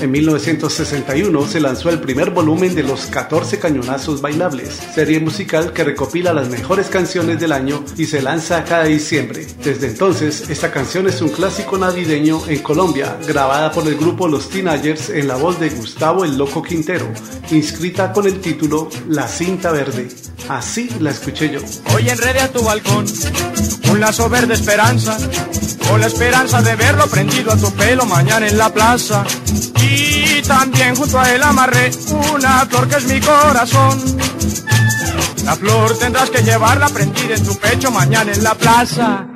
En 1961 se lanzó el primer volumen de Los 14 Cañonazos Bailables, serie musical que recopila las mejores canciones del año y se lanza cada diciembre. Desde entonces, esta canción es un clásico navideño en Colombia, grabada por el grupo Los Teenagers en la voz de Gustavo el Loco Quintero, inscrita con el título La Cinta Verde. Así la escuché yo. Hoy enredé a tu balcón un lazo verde esperanza, con la esperanza de verlo prendido a tu pelo mañana en la plaza. Y también junto a él amarré una flor que es mi corazón. La flor tendrás que llevarla prendida en tu pecho mañana en la plaza.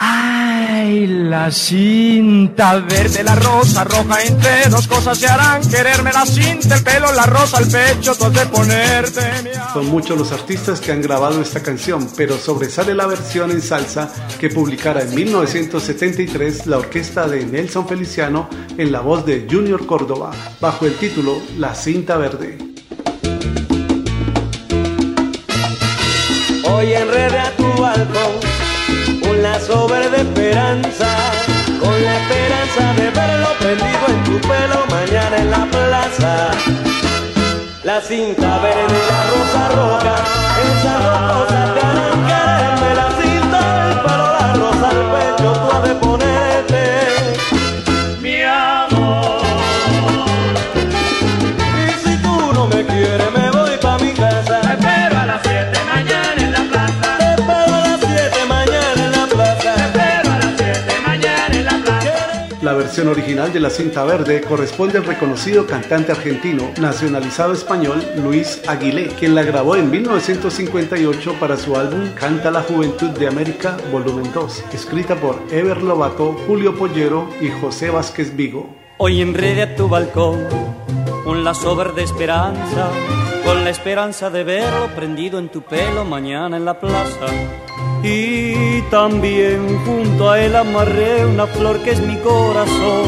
Ay, la cinta verde, la rosa roja, entre dos cosas se harán quererme la cinta, el pelo, la rosa, el pecho, tú has de ponerte mi Son muchos los artistas que han grabado esta canción, pero sobresale la versión en salsa que publicara en 1973 la orquesta de Nelson Feliciano en la voz de Junior Córdoba, bajo el título La cinta verde. Hoy enredé a tu lazo verde esperanza, con la esperanza de verlo prendido en tu pelo mañana en la plaza. La cinta verde, la rosa roja, esas dos cosas te La versión original de La cinta verde corresponde al reconocido cantante argentino nacionalizado español Luis Aguilé, quien la grabó en 1958 para su álbum Canta la Juventud de América Volumen 2, escrita por Ever Lobato, Julio Pollero y José Vázquez Vigo. Hoy enrede a tu balcón un lazo verde esperanza, con la esperanza de verlo prendido en tu pelo mañana en la plaza. Y también junto a él amarré una flor que es mi corazón.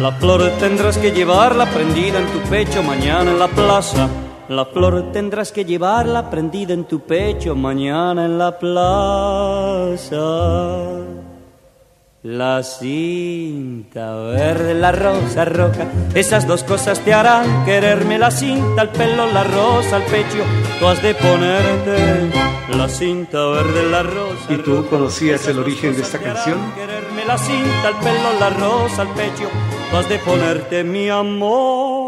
La flor tendrás que llevarla prendida en tu pecho mañana en la plaza. La flor tendrás que llevarla prendida en tu pecho mañana en la plaza. La cinta verde, la rosa roja, esas dos cosas te harán quererme. La cinta, el pelo, la rosa, el pecho, tú has de ponerte. La cinta verde, la rosa. ¿Y tú roja, conocías el origen de esta canción? Quererme la cinta, el pelo, la rosa, el pecho, tú has de ponerte mi amor.